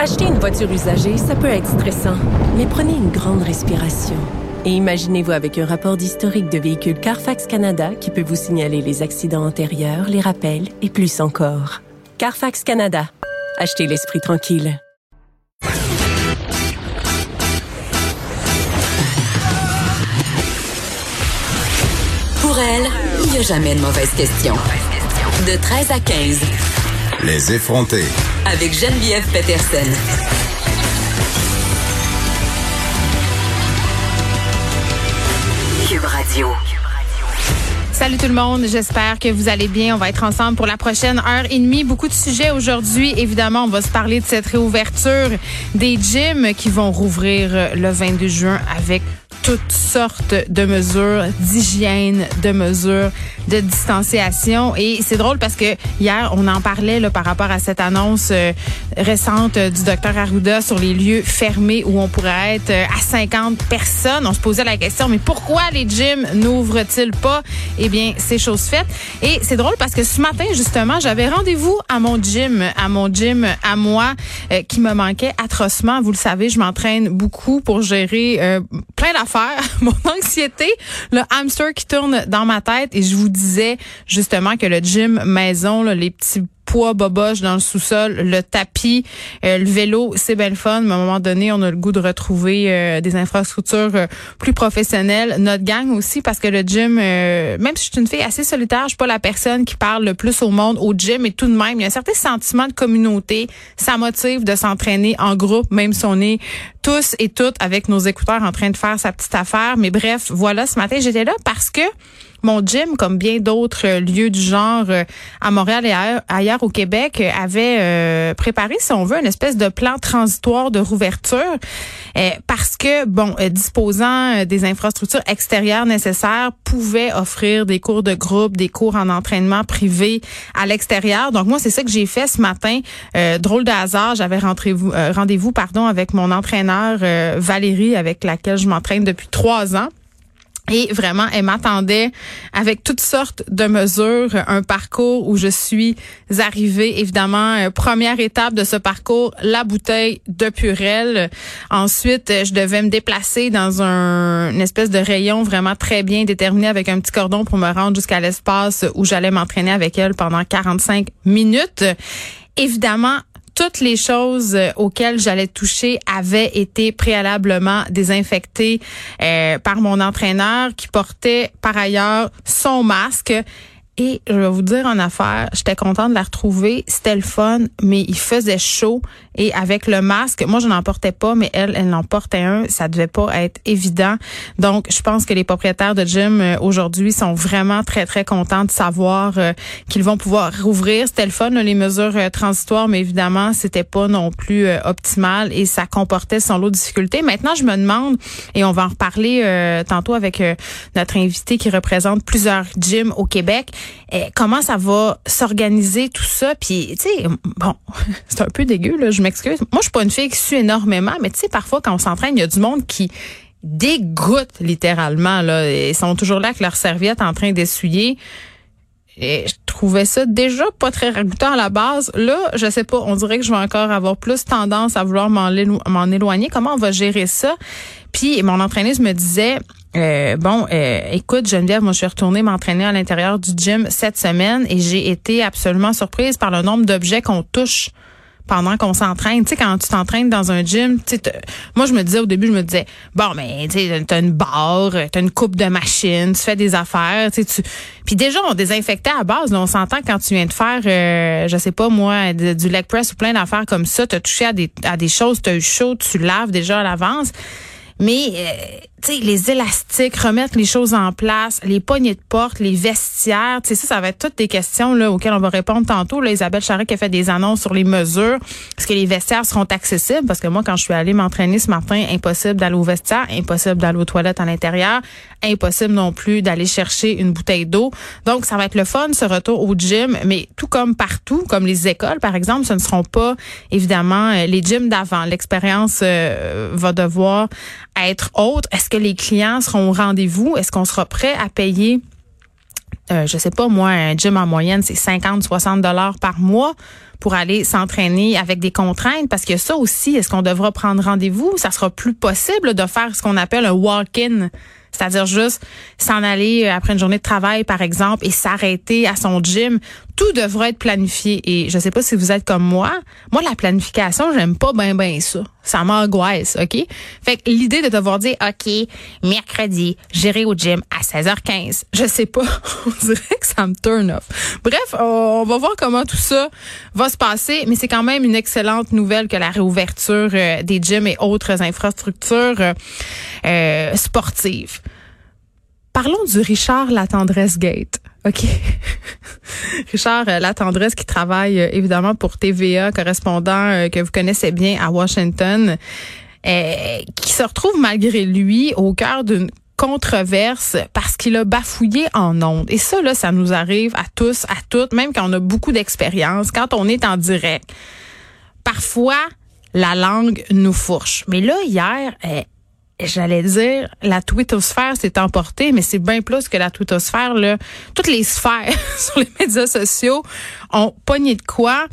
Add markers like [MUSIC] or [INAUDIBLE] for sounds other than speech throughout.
Acheter une voiture usagée, ça peut être stressant, mais prenez une grande respiration. Et imaginez-vous avec un rapport d'historique de véhicule Carfax Canada qui peut vous signaler les accidents antérieurs, les rappels et plus encore. Carfax Canada. Achetez l'esprit tranquille. Pour elle, il n'y a jamais de mauvaise question. De 13 à 15. Les effronter. Avec Geneviève Peterson. Cube Radio. Salut tout le monde, j'espère que vous allez bien. On va être ensemble pour la prochaine heure et demie. Beaucoup de sujets aujourd'hui. Évidemment, on va se parler de cette réouverture des gyms qui vont rouvrir le 22 juin avec toutes sortes de mesures d'hygiène, de mesures de distanciation. Et c'est drôle parce que hier, on en parlait là, par rapport à cette annonce euh, récente du docteur Arruda sur les lieux fermés où on pourrait être euh, à 50 personnes. On se posait la question, mais pourquoi les gyms n'ouvrent-ils pas? Eh bien, c'est chose faite. Et c'est drôle parce que ce matin, justement, j'avais rendez-vous à mon gym, à mon gym à moi, euh, qui me manquait atrocement. Vous le savez, je m'entraîne beaucoup pour gérer plein d'affaires [LAUGHS] mon anxiété, le hamster qui tourne dans ma tête. Et je vous disais justement que le gym maison, les petits poids boboche dans le sous-sol, le tapis, euh, le vélo, c'est belle fun. Mais à un moment donné, on a le goût de retrouver euh, des infrastructures euh, plus professionnelles. Notre gang aussi, parce que le gym, même si je suis une fille assez solitaire, je suis pas la personne qui parle le plus au monde au gym, et tout de même, il y a un certain sentiment de communauté. Ça motive de s'entraîner en groupe, même si on est tous et toutes avec nos écouteurs en train de faire sa petite affaire. Mais bref, voilà, ce matin, j'étais là parce que mon gym, comme bien d'autres euh, lieux du genre euh, à Montréal et ailleurs, au Québec, euh, avait préparé, si on veut, une espèce de plan transitoire de rouverture parce que, bon, disposant des infrastructures extérieures nécessaires, pouvait offrir des cours de groupe, des cours en entraînement privé à l'extérieur. Donc moi, c'est ça que j'ai fait ce matin. drôle de hasard, j'avais rendez-vous pardon avec mon entraîneur Valérie, avec laquelle je m'entraîne depuis trois ans. Et vraiment, elle m'attendait avec toutes sortes de mesures, un parcours où je suis arrivée, évidemment, euh, première étape de ce parcours, la bouteille de Purel. Ensuite, je devais me déplacer dans un une espèce de rayon vraiment très bien déterminé avec un petit cordon pour me rendre jusqu'à l'espace où j'allais m'entraîner avec elle pendant 45 minutes. Évidemment, toutes les choses euh, auxquelles j'allais toucher avaient été préalablement désinfectées euh, par mon entraîneur qui portait par ailleurs son masque. Et je vais vous dire en affaire, j'étais contente de la retrouver. C'était le fun, mais il faisait chaud. Et avec le masque, moi, je n'en portais pas, mais elle, elle en portait un. Ça devait pas être évident. Donc, je pense que les propriétaires de gym euh, aujourd'hui sont vraiment très, très contents de savoir euh, qu'ils vont pouvoir rouvrir. C'était le fun, les mesures euh, transitoires, mais évidemment, c'était pas non plus optimal et ça comportait son lot de difficultés. Maintenant, je me demande, et on va en reparler tantôt avec notre invité qui représente plusieurs gyms au Québec, comment ça va s'organiser tout ça? Puis, tu sais, bon, [LAUGHS] c'est un peu dégueu, là, je m'excuse. Moi, je suis pas une fille qui suit énormément, mais tu sais, parfois, quand on s'entraîne, il y a du monde qui dégoûte littéralement. Là. Ils sont toujours là avec leur serviette en train d'essuyer. Et je trouvais ça déjà pas très ragoûtant à la base. Là, je sais pas, on dirait que je vais encore avoir plus tendance à vouloir m'en éloigner. Comment on va gérer ça? Puis mon entraîneuse me disait, euh, bon, euh, écoute, Geneviève, moi, je suis retournée m'entraîner à l'intérieur du gym cette semaine et j'ai été absolument surprise par le nombre d'objets qu'on touche pendant qu'on s'entraîne. Tu sais, quand tu t'entraînes dans un gym, tu sais, moi, je me disais au début, je me disais, bon, mais tu sais, t'as une barre, t'as une coupe de machine, tu fais des affaires, tu sais, tu... Puis déjà, on désinfectait à base. on s'entend quand tu viens de faire, euh, je sais pas moi, du leg press ou plein d'affaires comme ça, t'as touché à des, à des choses, t'as eu chaud, tu laves déjà à l'avance. Mais euh, tu sais, les élastiques, remettre les choses en place, les poignées de porte, les vestiaires, ça, ça va être toutes des questions là, auxquelles on va répondre tantôt. Là, Isabelle Charret qui a fait des annonces sur les mesures. Est-ce que les vestiaires seront accessibles? Parce que moi, quand je suis allée m'entraîner ce matin, impossible d'aller au vestiaire, impossible d'aller aux toilettes à l'intérieur, impossible non plus d'aller chercher une bouteille d'eau. Donc, ça va être le fun, ce retour au gym, mais tout comme partout, comme les écoles, par exemple, ce ne seront pas, évidemment, euh, les gyms d'avant. L'expérience euh, va devoir être autre. Que les clients seront au rendez-vous? Est-ce qu'on sera prêt à payer euh, je sais pas moi, un gym en moyenne, c'est 50, 60 dollars par mois pour aller s'entraîner avec des contraintes? Parce que ça aussi, est-ce qu'on devra prendre rendez-vous? Ça sera plus possible de faire ce qu'on appelle un walk-in c'est-à-dire juste s'en aller après une journée de travail, par exemple, et s'arrêter à son gym. Tout devrait être planifié. Et je sais pas si vous êtes comme moi. Moi, la planification, j'aime pas bien ben ça. Ça m'angoisse, OK? Fait que l'idée de devoir dire, OK, mercredi, j'irai au gym à 16h15. Je sais pas. [LAUGHS] on dirait que ça me turn off. Bref, on va voir comment tout ça va se passer. Mais c'est quand même une excellente nouvelle que la réouverture euh, des gyms et autres infrastructures euh, sportives. Parlons du Richard Latendresse Gate. OK? [LAUGHS] Richard euh, Latendresse qui travaille euh, évidemment pour TVA, correspondant euh, que vous connaissez bien à Washington, qui se retrouve malgré lui au cœur d'une controverse parce qu'il a bafouillé en ondes. Et ça, là, ça nous arrive à tous, à toutes, même quand on a beaucoup d'expérience, quand on est en direct. Parfois, la langue nous fourche. Mais là, hier, j'allais dire, la twittosphère s'est emportée, mais c'est bien plus que la twittosphère. Là. Toutes les sphères [LAUGHS] sur les médias sociaux ont pogné de quoi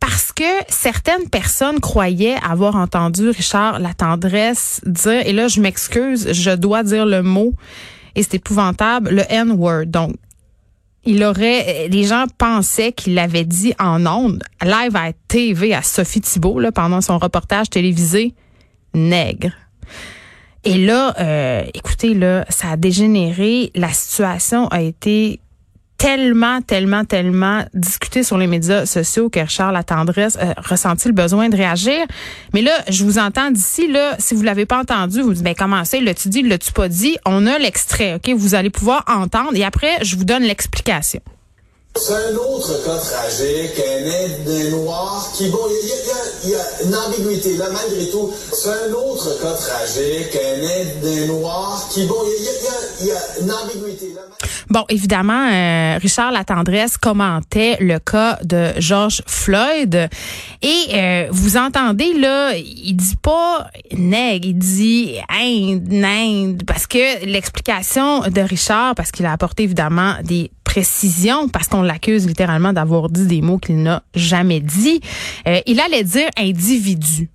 parce que certaines personnes croyaient avoir entendu Richard la tendresse dire, et là je m'excuse, je dois dire le mot, et c'est épouvantable, le N-word. Donc, il aurait, les gens pensaient qu'il l'avait dit en ondes, live à TV à Sophie Thibault, là, pendant son reportage télévisé, nègre. Et là, euh, écoutez, là, ça a dégénéré. La situation a été tellement, tellement, tellement discutée sur les médias sociaux que Charles la tendresse a ressenti le besoin de réagir. Mais là, je vous entends d'ici, là, si vous l'avez pas entendu, vous dites, ben, comment c'est, l'as-tu dit, l'as-tu pas dit? On a l'extrait, OK? Vous allez pouvoir entendre et après, je vous donne l'explication. C'est un autre cas tragique, un aide noir qui, bon, il y, a une ambiguïté là, malgré tout. C'est un autre cas tragique, un aide noir qui, bon, il y, a une ambiguïté là. Bon, évidemment, euh, Richard Latendresse commentait le cas de George Floyd et euh, vous entendez là, il dit pas nègre, il dit Inde, Inde, parce que l'explication de Richard, parce qu'il a apporté évidemment des précision parce qu'on l'accuse littéralement d'avoir dit des mots qu'il n'a jamais dit. Euh, il allait dire individu.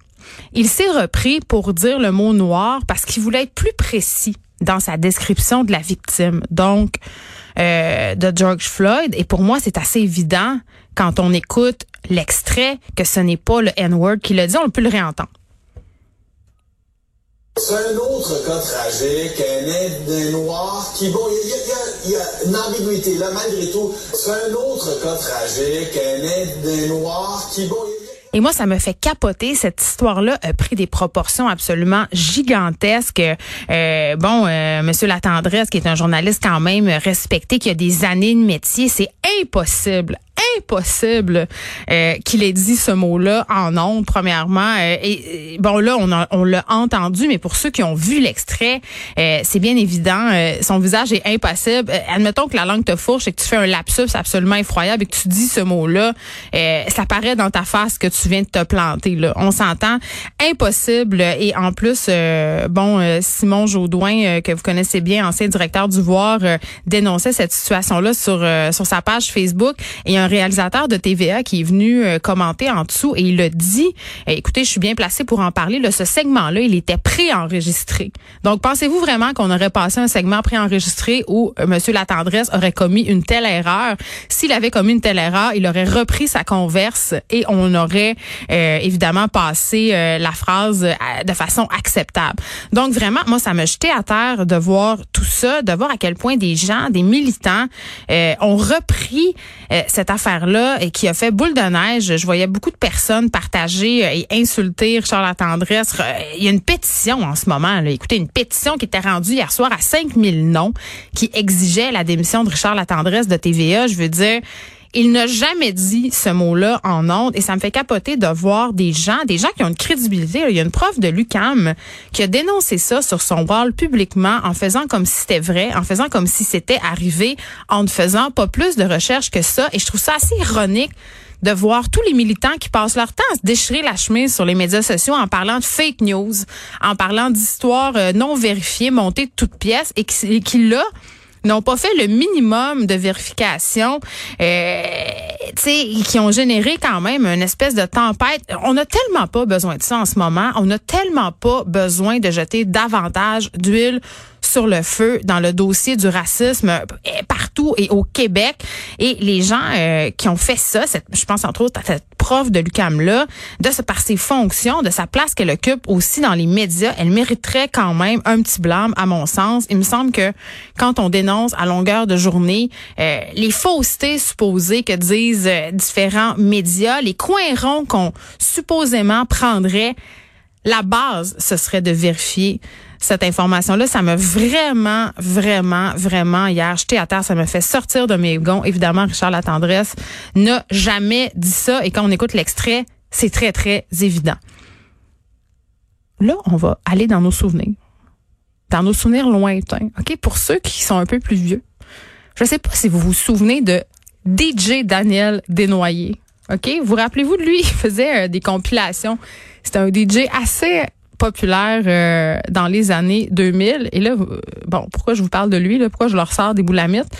Il s'est repris pour dire le mot noir parce qu'il voulait être plus précis dans sa description de la victime. Donc, euh, de George Floyd. Et pour moi, c'est assez évident quand on écoute l'extrait que ce n'est pas le N-word qui l'a dit. On peut le réentendre. C'est un autre cas tragique, un aide noir qui, bon, il y, a une ambiguïté là, malgré tout. C'est un autre cas tragique, un aide noir qui, bon, et moi, ça me fait capoter. Cette histoire-là a pris des proportions absolument gigantesques. Euh, bon, euh, Monsieur Latendresse, qui est un journaliste quand même respecté, qui a des années de métier, c'est impossible, impossible euh, qu'il ait dit ce mot-là en ondes, premièrement. Euh, et, bon, là, on, on l'a entendu, mais pour ceux qui ont vu l'extrait, euh, c'est bien évident, son visage est impossible. admettons que la langue te fourche et que tu fais un lapsus absolument effroyable et que tu dis ce mot-là, ça paraît dans ta face que tu viens de te planter. Là. On s'entend impossible. Et en plus, bon, Simon Jaudoin, que vous connaissez bien, ancien directeur du Voir, dénonçait cette situation-là sur, sur sa page Facebook. Et réalisateur de TVA qui est venu euh, commenter en dessous et il a dit, eh, écoutez, je suis bien placé pour en parler, là, ce segment-là, il était préenregistré. Donc, pensez-vous vraiment qu'on aurait passé un segment préenregistré où euh, M. Latendresse aurait commis une telle erreur? S'il avait commis une telle erreur, il aurait repris sa converse et on aurait euh, évidemment passé la phrase de façon acceptable. Donc, vraiment, moi, ça me jetait à terre de voir tout ça, de voir à quel point des gens, des militants ont repris cette affaire et qui a fait boule de neige. Je voyais beaucoup de personnes partager euh, et insulter Richard La Tendresse. Il y a une pétition en ce moment. Là. Écoutez, une pétition qui était rendue hier soir à 5000 noms qui exigeait la démission de Richard La Tendresse de TVA. Je veux dire, il n'a jamais dit ce mot-là en ondes et ça me fait capoter de voir des gens, des gens qui ont une crédibilité. Il y a une prof de l'UCAM qui a dénoncé ça sur son wall publiquement en faisant comme si c'était vrai, en faisant comme si c'était arrivé, en ne faisant pas plus de recherches que ça. Et je trouve ça assez ironique de voir tous les militants qui passent leur temps à se déchirer la chemise sur les médias sociaux en parlant de fake news, en parlant d'histoires euh, non vérifiées, montées de toutes pièces et qui, qui là, n'ont pas fait le minimum de vérification, euh, qui ont généré quand même une espèce de tempête. On n'a tellement pas besoin de ça en ce moment. On n'a tellement pas besoin de jeter davantage d'huile sur le feu dans le dossier du racisme euh, partout et au Québec. Et les gens euh, qui ont fait ça, je pense entre autres à cette prof de l'UCAM là, de ce par ses fonctions, de sa place qu'elle occupe aussi dans les médias, elle mériterait quand même un petit blâme à mon sens. Il me semble que quand on dénonce à longueur de journée euh, les faussetés supposées que disent différents médias, les coins ronds qu'on supposément prendrait la base, ce serait de vérifier cette information-là. Ça m'a vraiment, vraiment, vraiment hier jeté à terre. Ça me fait sortir de mes gonds. Évidemment, Richard Latendresse n'a jamais dit ça. Et quand on écoute l'extrait, c'est très, très évident. Là, on va aller dans nos souvenirs. Dans nos souvenirs lointains. OK? Pour ceux qui sont un peu plus vieux. Je sais pas si vous vous souvenez de DJ Daniel Desnoyers. OK? Vous rappelez-vous de lui? [LAUGHS] Il faisait euh, des compilations. C'était un DJ assez populaire euh, dans les années 2000. Et là, euh, bon, pourquoi je vous parle de lui, là, pourquoi je leur sors des boulamites,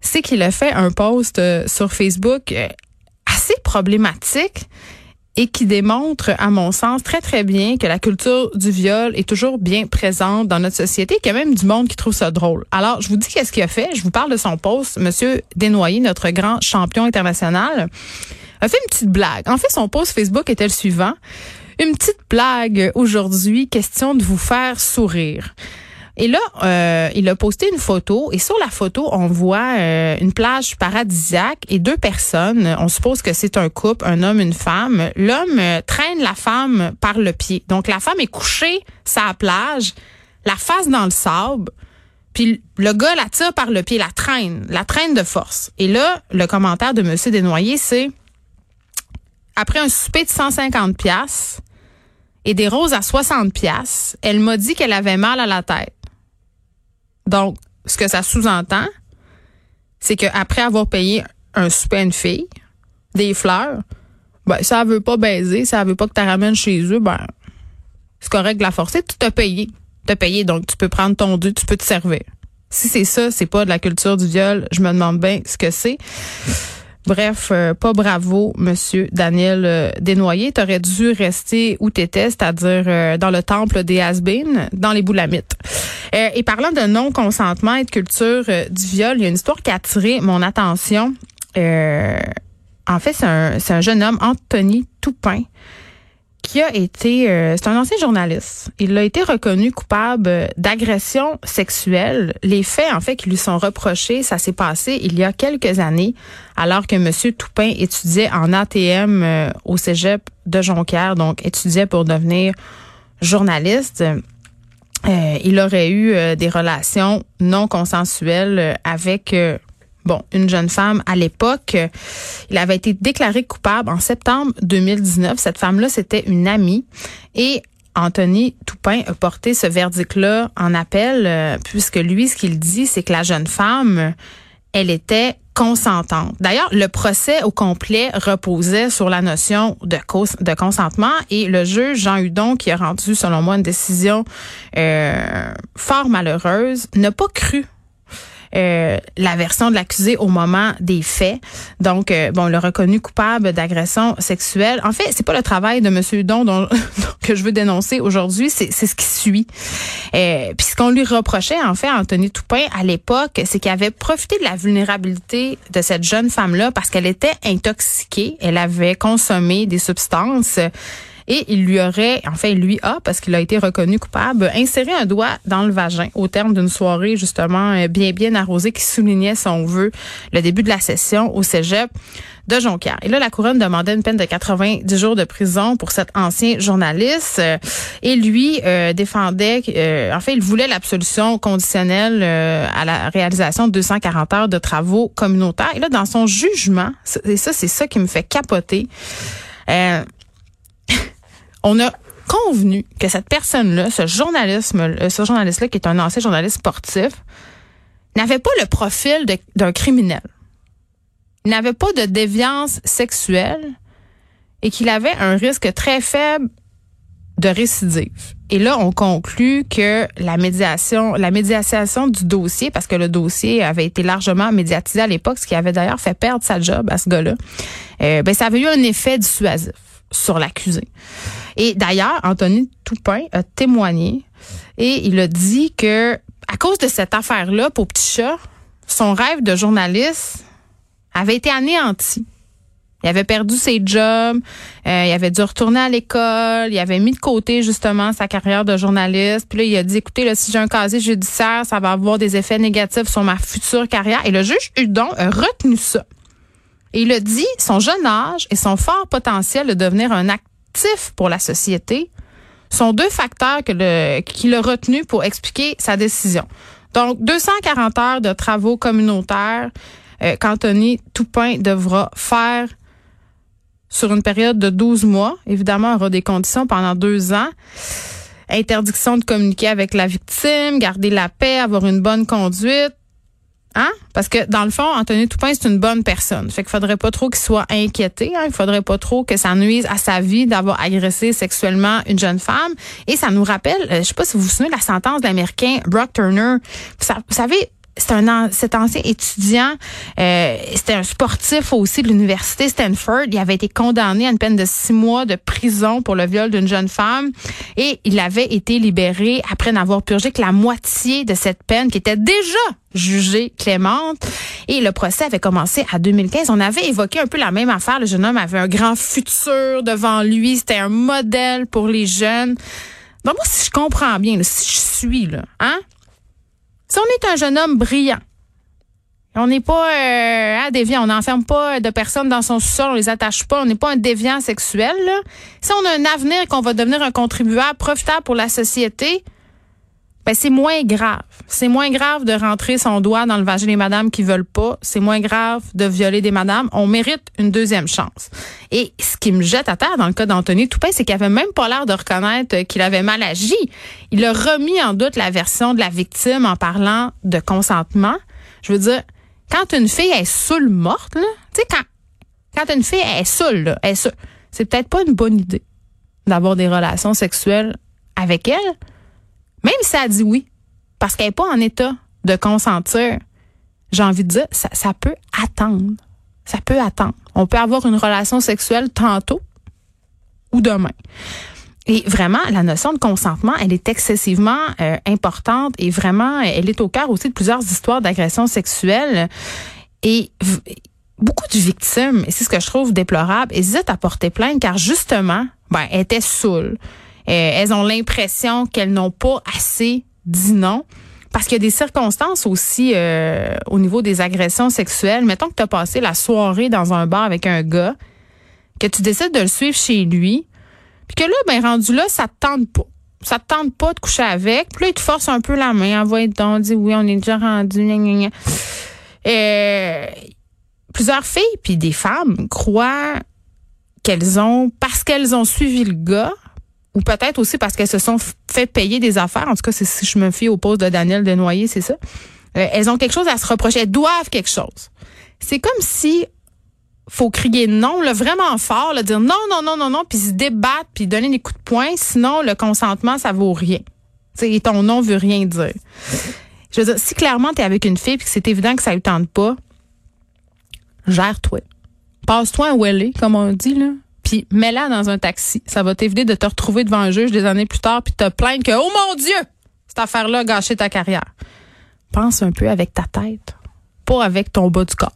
c'est qu'il a fait un post sur Facebook assez problématique et qui démontre, à mon sens, très, très bien que la culture du viol est toujours bien présente dans notre société, qu'il y a même du monde qui trouve ça drôle. Alors, je vous dis qu'est-ce qu'il a fait. Je vous parle de son post. Monsieur Desnoyers, notre grand champion international, a fait une petite blague. En fait, son post Facebook était le suivant. Une petite blague aujourd'hui, question de vous faire sourire. Et là, euh, il a posté une photo et sur la photo, on voit euh, une plage paradisiaque et deux personnes. On suppose que c'est un couple, un homme, une femme. L'homme euh, traîne la femme par le pied. Donc la femme est couchée sur la plage, la face dans le sable. Puis le gars la tire par le pied, la traîne, la traîne de force. Et là, le commentaire de Monsieur Desnoyers, c'est après un souper de 150 pièces et des roses à 60 pièces, elle m'a dit qu'elle avait mal à la tête. Donc, ce que ça sous-entend, c'est qu'après avoir payé un souper à une fille, des fleurs, ben, ça veut pas baiser, ça veut pas que tu ramènes chez eux, ben, c'est correct de la forcer, tu t'as payé. T'as payé, donc tu peux prendre ton dû, tu peux te servir. Si c'est ça, c'est pas de la culture du viol, je me demande bien ce que c'est. Bref, euh, pas bravo, Monsieur Daniel euh, Desnoyers. T'aurais dû rester où t'étais, c'est-à-dire euh, dans le temple des has dans les boulamites. et parlant de non-consentement et de culture du viol, il y a une histoire qui a attiré mon attention. en fait, c'est un, un jeune homme, Anthony Toupin, qui a été, euh, c'est un ancien journaliste. Il a été reconnu coupable d'agression sexuelle. Les faits, en fait, qui lui sont reprochés, ça s'est passé il y a quelques années, alors que M. Toupin étudiait en ATM euh, au Cégep de Jonquière, donc étudiait pour devenir journaliste. Euh, il aurait eu des relations non consensuelles avec bon, une jeune femme à l'époque. Il avait été déclaré coupable en septembre 2019. Cette femme-là, c'était une amie. Et Anthony Toupin a porté ce verdict-là en appel, euh, puisque lui, ce qu'il dit, c'est que la jeune femme, elle était consentante. D'ailleurs, le procès au complet reposait sur la notion de, de consentement et le juge Jean Hudon, qui a rendu, selon moi, une décision euh, fort malheureuse, n'a pas cru euh, la version de l'accusé au moment des faits. Donc, euh, bon, le reconnu coupable d'agression sexuelle. En fait, c'est pas le travail de Monsieur Don dont, [LAUGHS] que je veux dénoncer aujourd'hui, c'est ce qui suit. Euh, puis ce qu'on lui reprochait, en fait, Anthony Toupin à l'époque, c'est qu'il avait profité de la vulnérabilité de cette jeune femme-là parce qu'elle était intoxiquée, elle avait consommé des substances et il lui aurait, en fait, lui a, parce qu'il a été reconnu coupable, inséré un doigt dans le vagin au terme d'une soirée justement euh, bien bien arrosée qui soulignait, son vœu, le début de la session au cégep de Jonquière. Et là, la couronne demandait une peine de 90 jours de prison pour cet ancien journaliste. Euh, et lui euh, défendait, en fait, il voulait l'absolution conditionnelle à la réalisation de 240 heures de travaux communautaires. Et là, dans son jugement, et ça, c'est ça qui me fait capoter. Euh, on a convenu que cette personne-là, ce journalisme, ce journaliste-là, qui est un ancien journaliste sportif, n'avait pas le profil d'un criminel. Il n'avait pas de déviance sexuelle et qu'il avait un risque très faible de récidive. Et là, on conclut que la médiation, la médiation du dossier, parce que le dossier avait été largement médiatisé à l'époque, ce qui avait d'ailleurs fait perdre sa job à ce gars-là, euh, ben, ça avait eu un effet dissuasif sur l'accusé. Et d'ailleurs, Anthony Toupin a témoigné et il a dit que à cause de cette affaire-là, pour Petit Chat, son rêve de journaliste avait été anéanti. Il avait perdu ses jobs, euh, il avait dû retourner à l'école, il avait mis de côté justement sa carrière de journaliste. Puis là, il a dit, écoutez, là, si j'ai un casier judiciaire, ça va avoir des effets négatifs sur ma future carrière. Et le juge Hudon a retenu ça. Et il a dit, son jeune âge et son fort potentiel de devenir un pour la société sont deux facteurs que le, qu'il a retenu pour expliquer sa décision. Donc, 240 heures de travaux communautaires euh, qu'Anthony Toupin devra faire sur une période de 12 mois. Évidemment, il aura des conditions pendant deux ans. Interdiction de communiquer avec la victime, garder la paix, avoir une bonne conduite. Hein? Parce que dans le fond, Anthony Toupin, c'est une bonne personne. Fait qu'il faudrait pas trop qu'il soit inquiété. Hein? Il faudrait pas trop que ça nuise à sa vie d'avoir agressé sexuellement une jeune femme. Et ça nous rappelle, euh, je sais pas si vous vous souvenez la sentence de l'Américain Brock Turner. vous savez, c'est un cet ancien étudiant, euh, c'était un sportif aussi de l'université Stanford. Il avait été condamné à une peine de six mois de prison pour le viol d'une jeune femme et il avait été libéré après n'avoir purgé que la moitié de cette peine qui était déjà jugée clémente. Et le procès avait commencé à 2015. On avait évoqué un peu la même affaire. Le jeune homme avait un grand futur devant lui. C'était un modèle pour les jeunes. Donc moi, si je comprends bien, si je suis là, hein, si on est un jeune homme brillant, on n'est pas euh, déviant, on n'enferme pas de personnes dans son sous-sol, on les attache pas, on n'est pas un déviant sexuel. Si on a un avenir qu'on va devenir un contribuable profitable pour la société, ben c'est moins grave. C'est moins grave de rentrer son doigt dans le vagin des madames qui veulent pas. C'est moins grave de violer des madames. On mérite une deuxième chance. Et ce qui me jette à terre dans le cas d'Anthony Toupin, c'est qu'il avait même pas l'air de reconnaître qu'il avait mal agi. Il a remis en doute la version de la victime en parlant de consentement. Je veux dire, quand une fille est saoule morte, tu sais, quand, quand une fille est saoule, là, est c'est peut-être pas une bonne idée d'avoir des relations sexuelles avec elle. Même si elle dit oui, parce qu'elle n'est pas en état de consentir, j'ai envie de dire, ça, peut attendre. Ça peut attendre. On peut avoir une relation sexuelle tantôt ou demain. Et vraiment, la notion de consentement, elle est excessivement euh, importante et vraiment, elle est au cœur aussi de plusieurs histoires d'agression sexuelle. Et beaucoup de victimes, et c'est ce que je trouve déplorable, hésitent à porter plainte car justement, ben, elles étaient saoules. Euh, elles ont l'impression qu'elles n'ont pas assez dit non. Parce qu'il y a des circonstances aussi euh, au niveau des agressions sexuelles. Mettons que tu as passé la soirée dans un bar avec un gars, que tu décides de le suivre chez lui, puis que là, ben rendu là, ça te tente pas. Ça te tente pas de coucher avec. Puis là, il te force un peu la main. Envoie donc, dit oui, on est déjà rendu. Et euh, plusieurs filles puis des femmes croient qu'elles ont, parce qu'elles ont suivi le gars, ou peut-être aussi parce qu'elles se sont fait payer des affaires. En tout cas, si je me fie au poste de Daniel Desnoyers, c'est ça. Euh, elles ont quelque chose à se reprocher. Elles doivent quelque chose. C'est comme si faut crier non, là, vraiment fort, là, dire non, non, non, non, non, puis se débattre, puis donner des coups de poing. Sinon, le consentement, ça vaut rien. et ton non veut rien dire. Je veux dire, si clairement tu es avec une fille puis que c'est évident que ça ne tente pas, gère-toi. Passe-toi un welly, comme on dit, là puis mets-la dans un taxi. Ça va t'éviter de te retrouver devant un juge des années plus tard puis te plaindre que, oh mon Dieu, cette affaire-là a gâché ta carrière. Pense un peu avec ta tête, pas avec ton bas du corps.